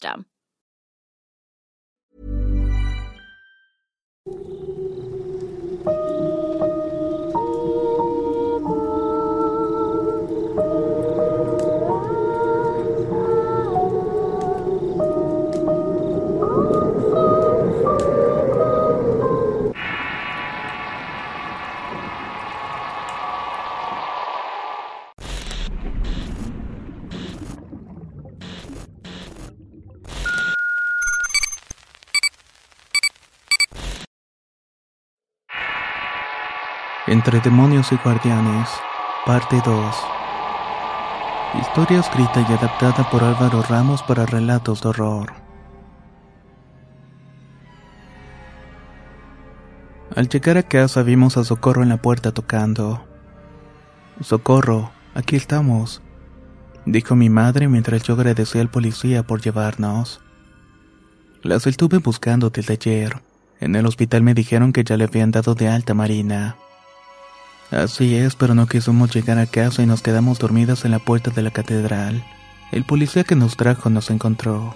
system. Entre demonios y guardianes, parte 2. Historia escrita y adaptada por Álvaro Ramos para relatos de horror. Al llegar a casa vimos a Socorro en la puerta tocando. Socorro, aquí estamos, dijo mi madre mientras yo agradecía al policía por llevarnos. Las estuve buscando desde ayer. En el hospital me dijeron que ya le habían dado de alta Marina. Así es, pero no quisimos llegar a casa y nos quedamos dormidas en la puerta de la catedral. El policía que nos trajo nos encontró.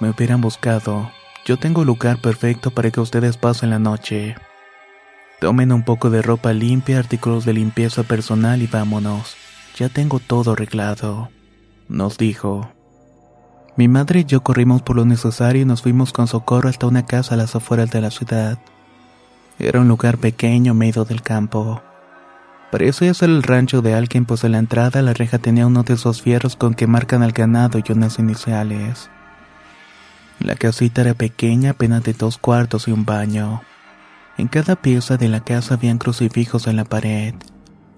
Me hubieran buscado. Yo tengo lugar perfecto para que ustedes pasen la noche. Tomen un poco de ropa limpia, artículos de limpieza personal y vámonos. Ya tengo todo arreglado. Nos dijo. Mi madre y yo corrimos por lo necesario y nos fuimos con socorro hasta una casa a las afueras de la ciudad. Era un lugar pequeño medio del campo. Parecía ser el rancho de alguien, pues en la entrada la reja tenía uno de esos fierros con que marcan al ganado y unas iniciales. La casita era pequeña, apenas de dos cuartos y un baño. En cada pieza de la casa habían crucifijos en la pared.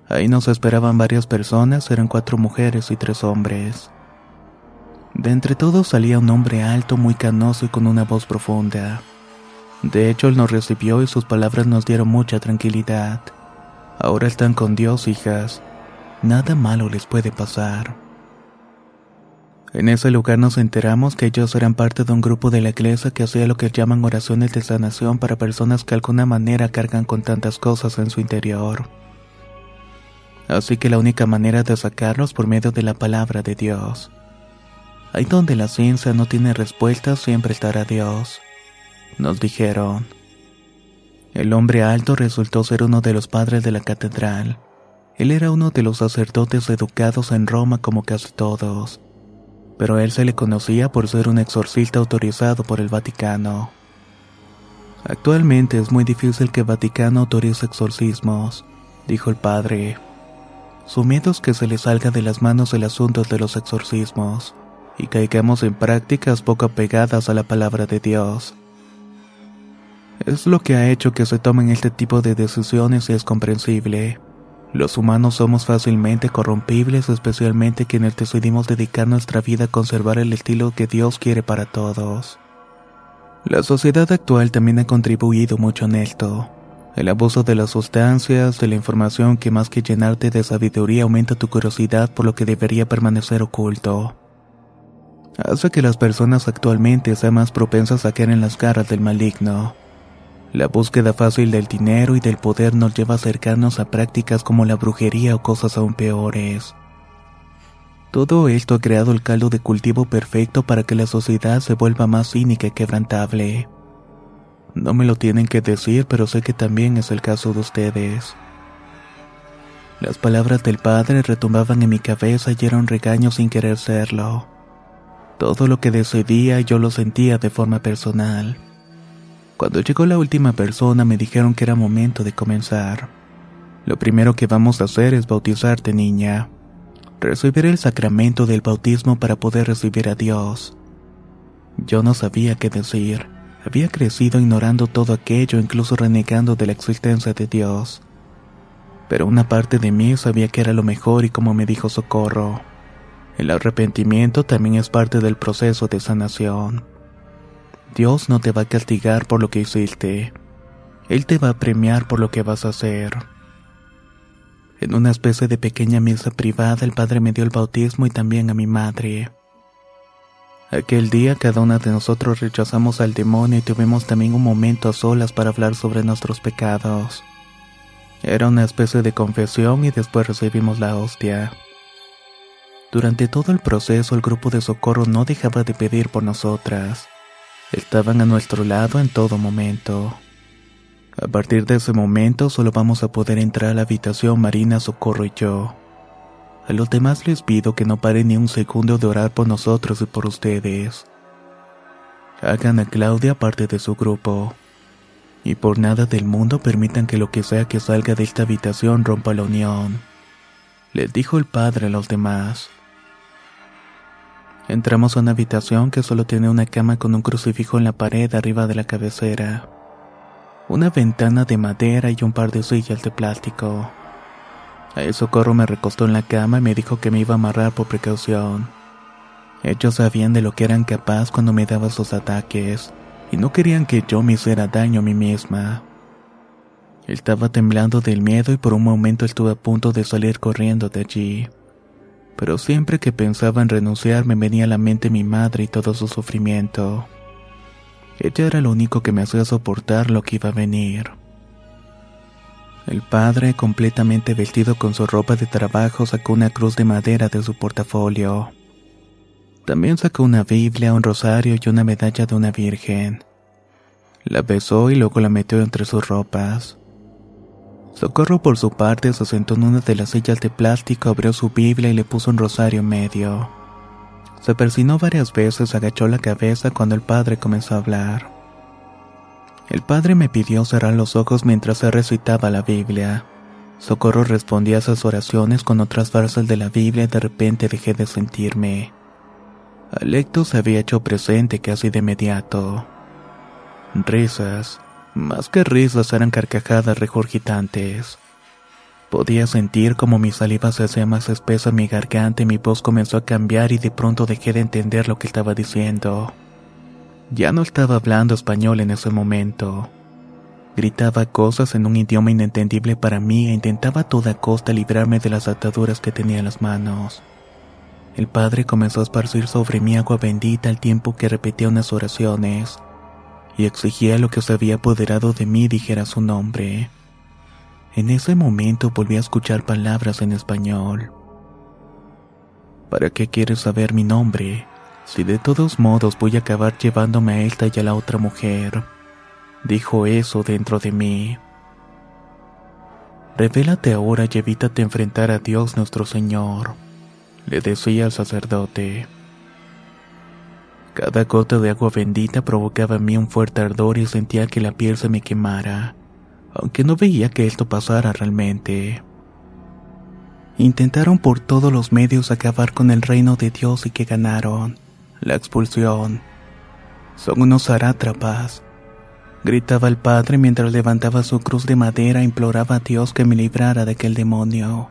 Ahí nos esperaban varias personas, eran cuatro mujeres y tres hombres. De entre todos salía un hombre alto, muy canoso y con una voz profunda. De hecho, él nos recibió y sus palabras nos dieron mucha tranquilidad. Ahora están con Dios, hijas. Nada malo les puede pasar. En ese lugar nos enteramos que ellos eran parte de un grupo de la iglesia que hacía lo que llaman oraciones de sanación para personas que de alguna manera cargan con tantas cosas en su interior. Así que la única manera de sacarlos por medio de la palabra de Dios. Ahí donde la ciencia no tiene respuestas, siempre estará Dios nos dijeron. El hombre alto resultó ser uno de los padres de la catedral. Él era uno de los sacerdotes educados en Roma como casi todos, pero él se le conocía por ser un exorcista autorizado por el Vaticano. Actualmente es muy difícil que el Vaticano autorice exorcismos, dijo el padre. Su miedo es que se le salga de las manos el asunto de los exorcismos y caigamos en prácticas poco apegadas a la palabra de Dios. Es lo que ha hecho que se tomen este tipo de decisiones y es comprensible. Los humanos somos fácilmente corrompibles, especialmente quienes decidimos dedicar nuestra vida a conservar el estilo que Dios quiere para todos. La sociedad actual también ha contribuido mucho en esto. El abuso de las sustancias, de la información que más que llenarte de sabiduría aumenta tu curiosidad por lo que debería permanecer oculto. Hace que las personas actualmente sean más propensas a caer en las garras del maligno. La búsqueda fácil del dinero y del poder nos lleva a acercarnos a prácticas como la brujería o cosas aún peores. Todo esto ha creado el caldo de cultivo perfecto para que la sociedad se vuelva más cínica y quebrantable. No me lo tienen que decir, pero sé que también es el caso de ustedes. Las palabras del padre retumbaban en mi cabeza y era un regaño sin querer serlo. Todo lo que decidía yo lo sentía de forma personal. Cuando llegó la última persona me dijeron que era momento de comenzar. Lo primero que vamos a hacer es bautizarte, niña. recibir el sacramento del bautismo para poder recibir a Dios. Yo no sabía qué decir. Había crecido ignorando todo aquello, incluso renegando de la existencia de Dios. Pero una parte de mí sabía que era lo mejor y como me dijo Socorro, el arrepentimiento también es parte del proceso de sanación. Dios no te va a castigar por lo que hiciste. Él te va a premiar por lo que vas a hacer. En una especie de pequeña misa privada el padre me dio el bautismo y también a mi madre. Aquel día cada una de nosotros rechazamos al demonio y tuvimos también un momento a solas para hablar sobre nuestros pecados. Era una especie de confesión y después recibimos la hostia. Durante todo el proceso el grupo de socorro no dejaba de pedir por nosotras. Estaban a nuestro lado en todo momento. A partir de ese momento solo vamos a poder entrar a la habitación Marina, Socorro y yo. A los demás les pido que no paren ni un segundo de orar por nosotros y por ustedes. Hagan a Claudia parte de su grupo. Y por nada del mundo permitan que lo que sea que salga de esta habitación rompa la unión. Les dijo el padre a los demás. Entramos a una habitación que solo tiene una cama con un crucifijo en la pared arriba de la cabecera una ventana de madera y un par de sillas de plástico. A socorro me recostó en la cama y me dijo que me iba a amarrar por precaución. Ellos sabían de lo que eran capaz cuando me daban sus ataques, y no querían que yo me hiciera daño a mí misma. Estaba temblando del miedo y por un momento estuve a punto de salir corriendo de allí. Pero siempre que pensaba en renunciar me venía a la mente mi madre y todo su sufrimiento. Ella era lo único que me hacía soportar lo que iba a venir. El padre, completamente vestido con su ropa de trabajo, sacó una cruz de madera de su portafolio. También sacó una Biblia, un rosario y una medalla de una virgen. La besó y luego la metió entre sus ropas. Socorro por su parte se sentó en una de las sillas de plástico, abrió su Biblia y le puso un rosario en medio. Se persinó varias veces, agachó la cabeza cuando el padre comenzó a hablar. El padre me pidió cerrar los ojos mientras se recitaba la Biblia. Socorro respondía a esas oraciones con otras frases de la Biblia y de repente dejé de sentirme. Alecto se había hecho presente casi de inmediato. Risas, más que risas eran carcajadas regurgitantes. Podía sentir como mi saliva se hacía más espesa en mi garganta y mi voz comenzó a cambiar y de pronto dejé de entender lo que estaba diciendo. Ya no estaba hablando español en ese momento. Gritaba cosas en un idioma inentendible para mí e intentaba a toda costa librarme de las ataduras que tenía en las manos. El padre comenzó a esparcir sobre mí agua bendita al tiempo que repetía unas oraciones y exigía lo que se había apoderado de mí dijera su nombre. En ese momento volví a escuchar palabras en español. ¿Para qué quieres saber mi nombre? Si de todos modos voy a acabar llevándome a esta y a la otra mujer. Dijo eso dentro de mí. Revélate ahora y evítate enfrentar a Dios nuestro Señor, le decía al sacerdote. Cada gota de agua bendita provocaba en mí un fuerte ardor y sentía que la piel se me quemara aunque no veía que esto pasara realmente. Intentaron por todos los medios acabar con el reino de Dios y que ganaron. La expulsión. Son unos zarátrapas. Gritaba el padre mientras levantaba su cruz de madera e imploraba a Dios que me librara de aquel demonio.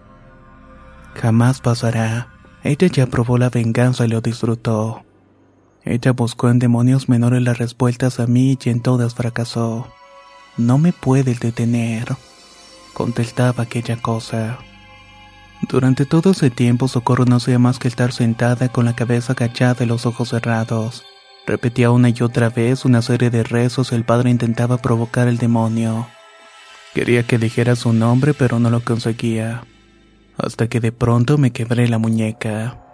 Jamás pasará. Ella ya probó la venganza y lo disfrutó. Ella buscó en demonios menores las respuestas a mí y en todas fracasó. No me puedes detener, contestaba aquella cosa. Durante todo ese tiempo Socorro no hacía más que estar sentada con la cabeza agachada y los ojos cerrados. Repetía una y otra vez una serie de rezos el padre intentaba provocar el demonio. Quería que dijera su nombre pero no lo conseguía. Hasta que de pronto me quebré la muñeca.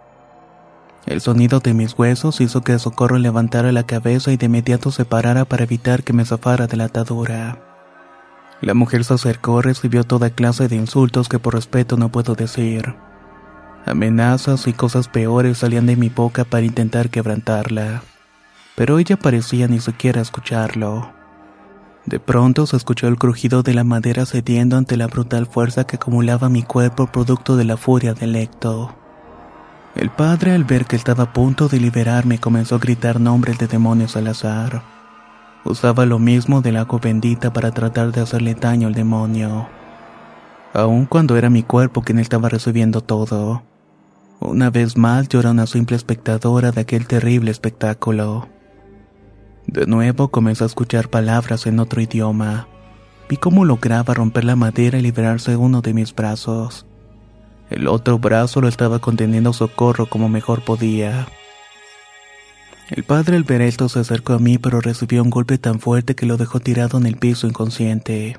El sonido de mis huesos hizo que Socorro levantara la cabeza y de inmediato se parara para evitar que me zafara de la atadura. La mujer se acercó y recibió toda clase de insultos que por respeto no puedo decir. Amenazas y cosas peores salían de mi boca para intentar quebrantarla, pero ella parecía ni siquiera escucharlo. De pronto se escuchó el crujido de la madera cediendo ante la brutal fuerza que acumulaba mi cuerpo producto de la furia del lecto. El padre, al ver que estaba a punto de liberarme, comenzó a gritar nombres de demonios al azar. Usaba lo mismo del agua bendita para tratar de hacerle daño al demonio. Aun cuando era mi cuerpo quien estaba recibiendo todo. Una vez más yo era una simple espectadora de aquel terrible espectáculo. De nuevo comencé a escuchar palabras en otro idioma. Vi cómo lograba romper la madera y liberarse uno de mis brazos. El otro brazo lo estaba conteniendo socorro como mejor podía. El padre al ver esto se acercó a mí pero recibió un golpe tan fuerte que lo dejó tirado en el piso inconsciente.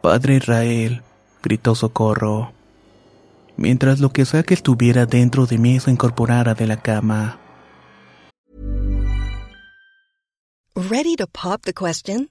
Padre Israel, gritó socorro. Mientras lo que sea que estuviera dentro de mí se incorporara de la cama. Ready to pop the question?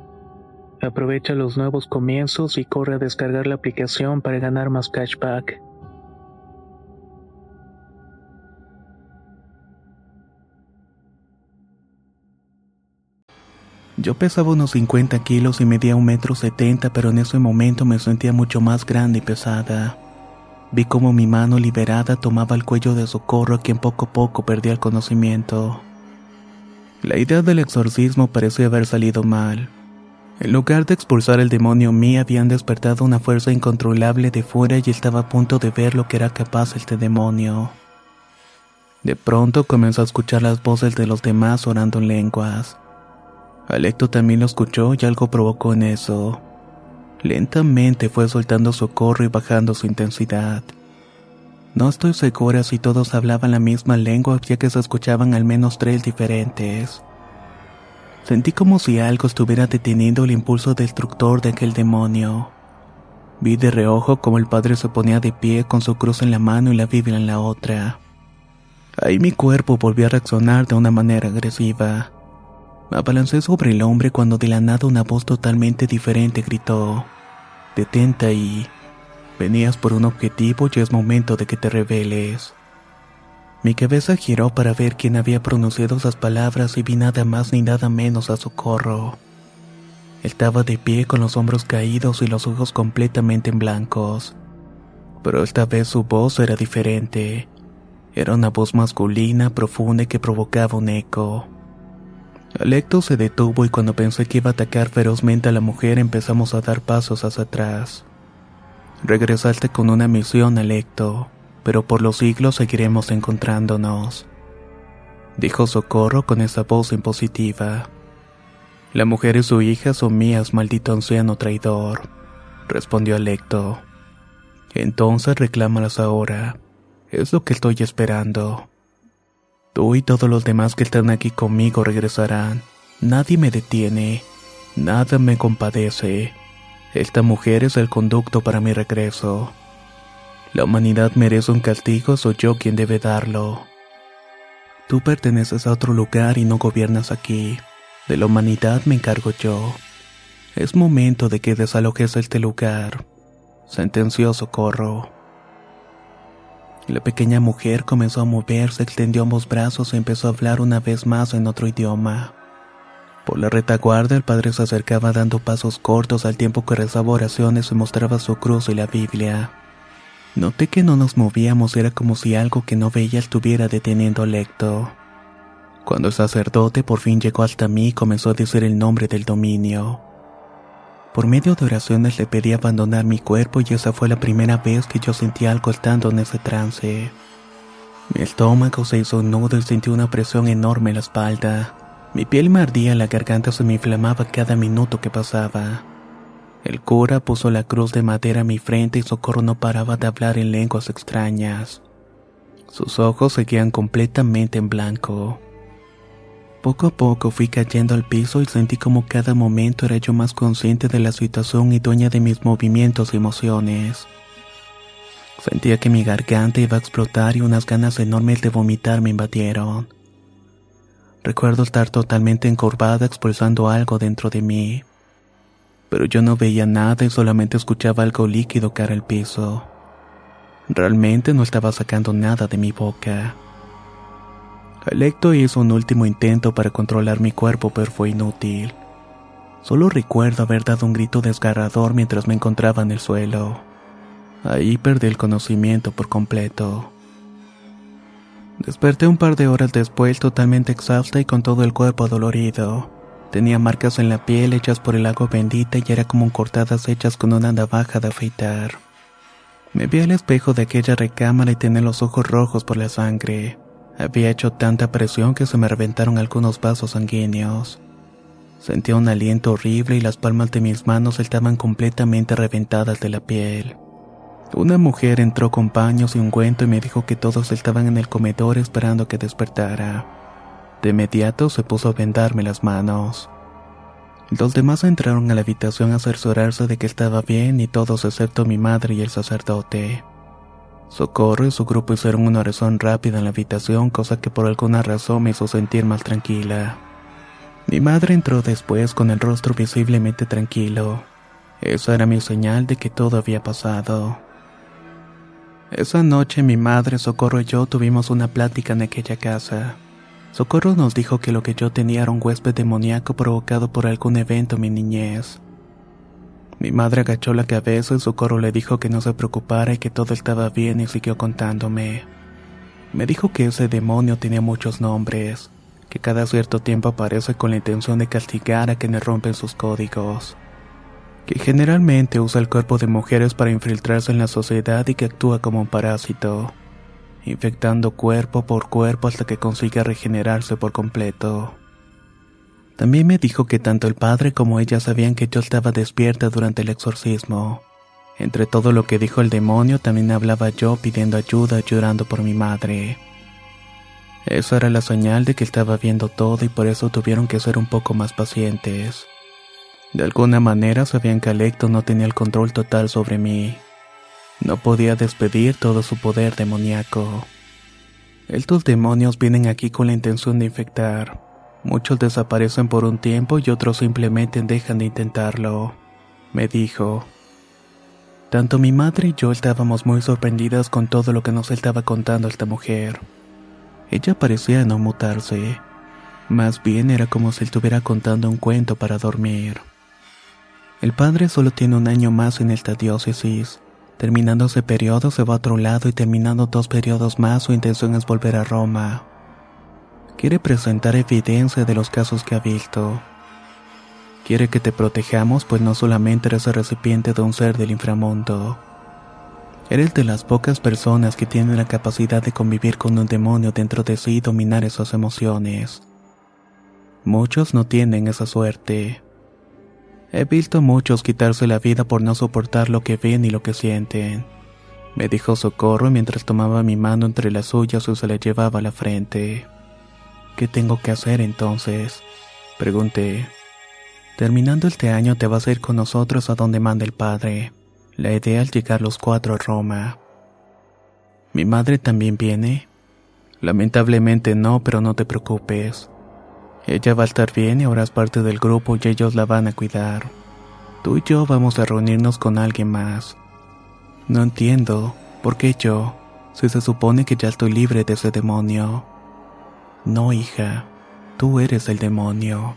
Aprovecha los nuevos comienzos y corre a descargar la aplicación para ganar más cashback. Yo pesaba unos 50 kilos y medía un metro setenta, pero en ese momento me sentía mucho más grande y pesada. Vi como mi mano liberada tomaba el cuello de socorro a quien poco a poco perdía el conocimiento. La idea del exorcismo parecía haber salido mal. En lugar de expulsar el demonio mí habían despertado una fuerza incontrolable de fuera y estaba a punto de ver lo que era capaz este demonio. De pronto comenzó a escuchar las voces de los demás orando en lenguas. Alecto también lo escuchó y algo provocó en eso. Lentamente fue soltando socorro y bajando su intensidad. No estoy segura si todos hablaban la misma lengua ya que se escuchaban al menos tres diferentes. Sentí como si algo estuviera deteniendo el impulso destructor de aquel demonio. Vi de reojo como el padre se ponía de pie con su cruz en la mano y la Biblia en la otra. Ahí mi cuerpo volvió a reaccionar de una manera agresiva. Me abalancé sobre el hombre cuando de la nada una voz totalmente diferente gritó: Detente ahí. Venías por un objetivo y es momento de que te reveles. Mi cabeza giró para ver quién había pronunciado esas palabras y vi nada más ni nada menos a socorro. Estaba de pie con los hombros caídos y los ojos completamente en blancos. Pero esta vez su voz era diferente. Era una voz masculina, profunda y que provocaba un eco. Alecto se detuvo y cuando pensé que iba a atacar ferozmente a la mujer empezamos a dar pasos hacia atrás. Regresaste con una misión, Alecto, pero por los siglos seguiremos encontrándonos. Dijo Socorro con esa voz impositiva. La mujer y su hija son mías, maldito anciano traidor, respondió Alecto. Entonces reclámalas ahora. Es lo que estoy esperando. Tú y todos los demás que están aquí conmigo regresarán. Nadie me detiene. Nada me compadece. Esta mujer es el conducto para mi regreso. La humanidad merece un castigo, soy yo quien debe darlo. Tú perteneces a otro lugar y no gobiernas aquí. De la humanidad me encargo yo. Es momento de que desalojes este lugar, sentenció Socorro. La pequeña mujer comenzó a moverse, extendió ambos brazos y empezó a hablar una vez más en otro idioma. Por la retaguardia el padre se acercaba dando pasos cortos al tiempo que rezaba oraciones y mostraba su cruz y la Biblia. Noté que no nos movíamos, era como si algo que no veía estuviera deteniendo al lecto. Cuando el sacerdote por fin llegó hasta mí y comenzó a decir el nombre del dominio. Por medio de oraciones le pedí abandonar mi cuerpo y esa fue la primera vez que yo sentí algo estando en ese trance. Mi estómago se hizo nudo y sentí una presión enorme en la espalda. Mi piel me ardía, la garganta se me inflamaba cada minuto que pasaba. El cura puso la cruz de madera a mi frente y Socorro no paraba de hablar en lenguas extrañas. Sus ojos seguían completamente en blanco. Poco a poco fui cayendo al piso y sentí como cada momento era yo más consciente de la situación y dueña de mis movimientos y emociones. Sentía que mi garganta iba a explotar y unas ganas enormes de vomitar me invadieron. Recuerdo estar totalmente encorvada expulsando algo dentro de mí. Pero yo no veía nada y solamente escuchaba algo líquido caer al piso. Realmente no estaba sacando nada de mi boca. Alecto hizo un último intento para controlar mi cuerpo, pero fue inútil. Solo recuerdo haber dado un grito desgarrador mientras me encontraba en el suelo. Ahí perdí el conocimiento por completo. Desperté un par de horas después totalmente exhausta y con todo el cuerpo dolorido. Tenía marcas en la piel hechas por el agua bendita y era como cortadas hechas con una navaja de afeitar. Me vi al espejo de aquella recámara y tenía los ojos rojos por la sangre. Había hecho tanta presión que se me reventaron algunos vasos sanguíneos. Sentía un aliento horrible y las palmas de mis manos estaban completamente reventadas de la piel. Una mujer entró con paños y ungüento y me dijo que todos estaban en el comedor esperando que despertara. De inmediato se puso a vendarme las manos. Los demás entraron a la habitación a cerciorarse de que estaba bien y todos excepto mi madre y el sacerdote. Socorro y su grupo hicieron una oración rápida en la habitación, cosa que por alguna razón me hizo sentir más tranquila. Mi madre entró después con el rostro visiblemente tranquilo. Esa era mi señal de que todo había pasado. Esa noche mi madre, Socorro y yo tuvimos una plática en aquella casa. Socorro nos dijo que lo que yo tenía era un huésped demoníaco provocado por algún evento en mi niñez. Mi madre agachó la cabeza y Socorro le dijo que no se preocupara y que todo estaba bien y siguió contándome. Me dijo que ese demonio tenía muchos nombres, que cada cierto tiempo aparece con la intención de castigar a quienes rompen sus códigos, que generalmente usa el cuerpo de mujeres para infiltrarse en la sociedad y que actúa como un parásito, infectando cuerpo por cuerpo hasta que consiga regenerarse por completo. También me dijo que tanto el padre como ella sabían que yo estaba despierta durante el exorcismo. Entre todo lo que dijo el demonio, también hablaba yo pidiendo ayuda, llorando por mi madre. Eso era la señal de que estaba viendo todo y por eso tuvieron que ser un poco más pacientes. De alguna manera sabían que Alecto no tenía el control total sobre mí. No podía despedir todo su poder demoníaco. Estos demonios vienen aquí con la intención de infectar. Muchos desaparecen por un tiempo y otros simplemente dejan de intentarlo, me dijo. Tanto mi madre y yo estábamos muy sorprendidas con todo lo que nos estaba contando esta mujer. Ella parecía no mutarse. Más bien era como si estuviera contando un cuento para dormir. El padre solo tiene un año más en esta diócesis. Terminando ese periodo se va a otro lado y terminando dos periodos más su intención es volver a Roma. Quiere presentar evidencia de los casos que ha visto. Quiere que te protejamos, pues no solamente eres el recipiente de un ser del inframundo. Eres de las pocas personas que tienen la capacidad de convivir con un demonio dentro de sí y dominar esas emociones. Muchos no tienen esa suerte. He visto muchos quitarse la vida por no soportar lo que ven y lo que sienten. Me dijo Socorro mientras tomaba mi mano entre las suyas y se la llevaba a la frente. ¿Qué tengo que hacer entonces? Pregunté. Terminando este año te vas a ir con nosotros a donde manda el padre. La idea es llegar los cuatro a Roma. ¿Mi madre también viene? Lamentablemente no, pero no te preocupes. Ella va a estar bien y ahora es parte del grupo y ellos la van a cuidar. Tú y yo vamos a reunirnos con alguien más. No entiendo, ¿por qué yo? Si se supone que ya estoy libre de ese demonio. No, hija, tú eres el demonio.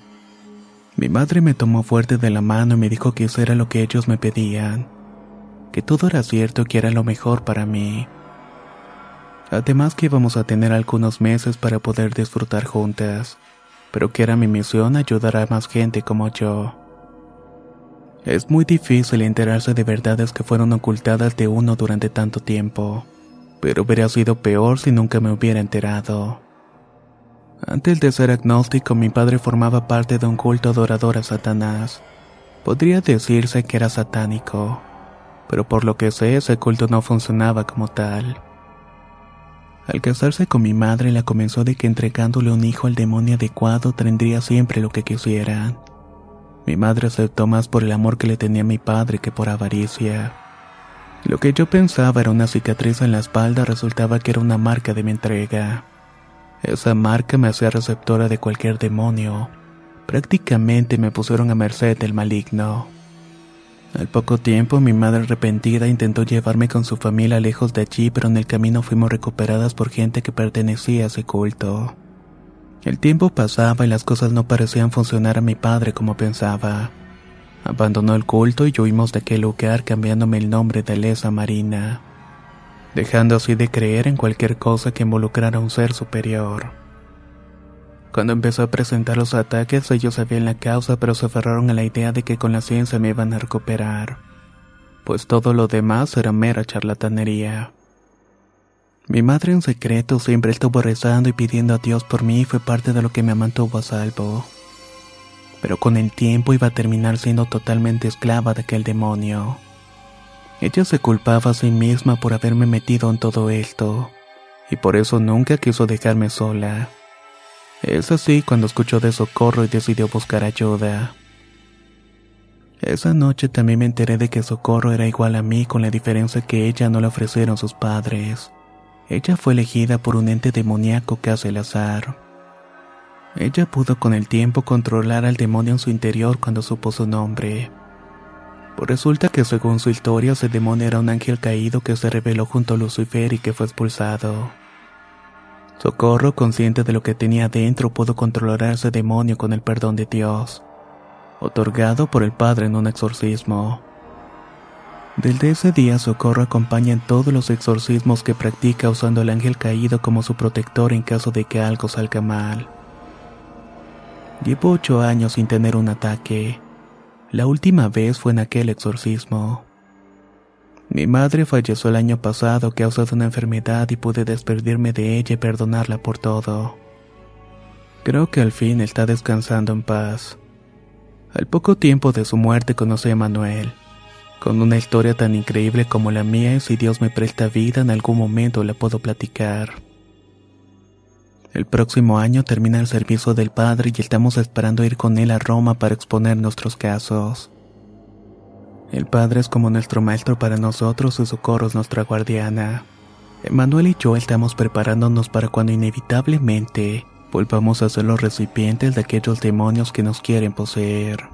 Mi madre me tomó fuerte de la mano y me dijo que eso era lo que ellos me pedían, que todo era cierto y que era lo mejor para mí. Además que íbamos a tener algunos meses para poder disfrutar juntas, pero que era mi misión ayudar a más gente como yo. Es muy difícil enterarse de verdades que fueron ocultadas de uno durante tanto tiempo, pero hubiera sido peor si nunca me hubiera enterado. Antes de ser agnóstico, mi padre formaba parte de un culto adorador a Satanás. Podría decirse que era satánico, pero por lo que sé, ese culto no funcionaba como tal. Al casarse con mi madre, la comenzó de que entregándole un hijo al demonio adecuado tendría siempre lo que quisiera. Mi madre aceptó más por el amor que le tenía a mi padre que por avaricia. Lo que yo pensaba era una cicatriz en la espalda resultaba que era una marca de mi entrega. Esa marca me hacía receptora de cualquier demonio. Prácticamente me pusieron a merced del maligno. Al poco tiempo, mi madre arrepentida intentó llevarme con su familia lejos de allí, pero en el camino fuimos recuperadas por gente que pertenecía a ese culto. El tiempo pasaba y las cosas no parecían funcionar a mi padre como pensaba. Abandonó el culto y huimos de aquel lugar cambiándome el nombre de Lesa Marina dejando así de creer en cualquier cosa que involucrara a un ser superior. Cuando empezó a presentar los ataques, ellos sabían la causa, pero se aferraron a la idea de que con la ciencia me iban a recuperar, pues todo lo demás era mera charlatanería. Mi madre en secreto siempre estuvo rezando y pidiendo a Dios por mí y fue parte de lo que me mantuvo a salvo. Pero con el tiempo iba a terminar siendo totalmente esclava de aquel demonio. Ella se culpaba a sí misma por haberme metido en todo esto, y por eso nunca quiso dejarme sola. Es así cuando escuchó de Socorro y decidió buscar ayuda. Esa noche también me enteré de que Socorro era igual a mí con la diferencia que ella no le ofrecieron sus padres. Ella fue elegida por un ente demoníaco que hace el azar. Ella pudo con el tiempo controlar al demonio en su interior cuando supo su nombre. Pues resulta que según su historia, ese demonio era un ángel caído que se rebeló junto a Lucifer y que fue expulsado. Socorro, consciente de lo que tenía dentro, pudo controlar a ese demonio con el perdón de Dios, otorgado por el Padre en un exorcismo. Desde ese día, Socorro acompaña en todos los exorcismos que practica usando al ángel caído como su protector en caso de que algo salga mal. Llevo ocho años sin tener un ataque. La última vez fue en aquel exorcismo. Mi madre falleció el año pasado a causa de una enfermedad y pude despedirme de ella y perdonarla por todo. Creo que al fin está descansando en paz. Al poco tiempo de su muerte conocí a Manuel, con una historia tan increíble como la mía y si Dios me presta vida en algún momento la puedo platicar. El próximo año termina el servicio del Padre y estamos esperando ir con él a Roma para exponer nuestros casos. El Padre es como nuestro maestro para nosotros y Socorro es nuestra guardiana. Emanuel y yo estamos preparándonos para cuando inevitablemente volvamos a ser los recipientes de aquellos demonios que nos quieren poseer.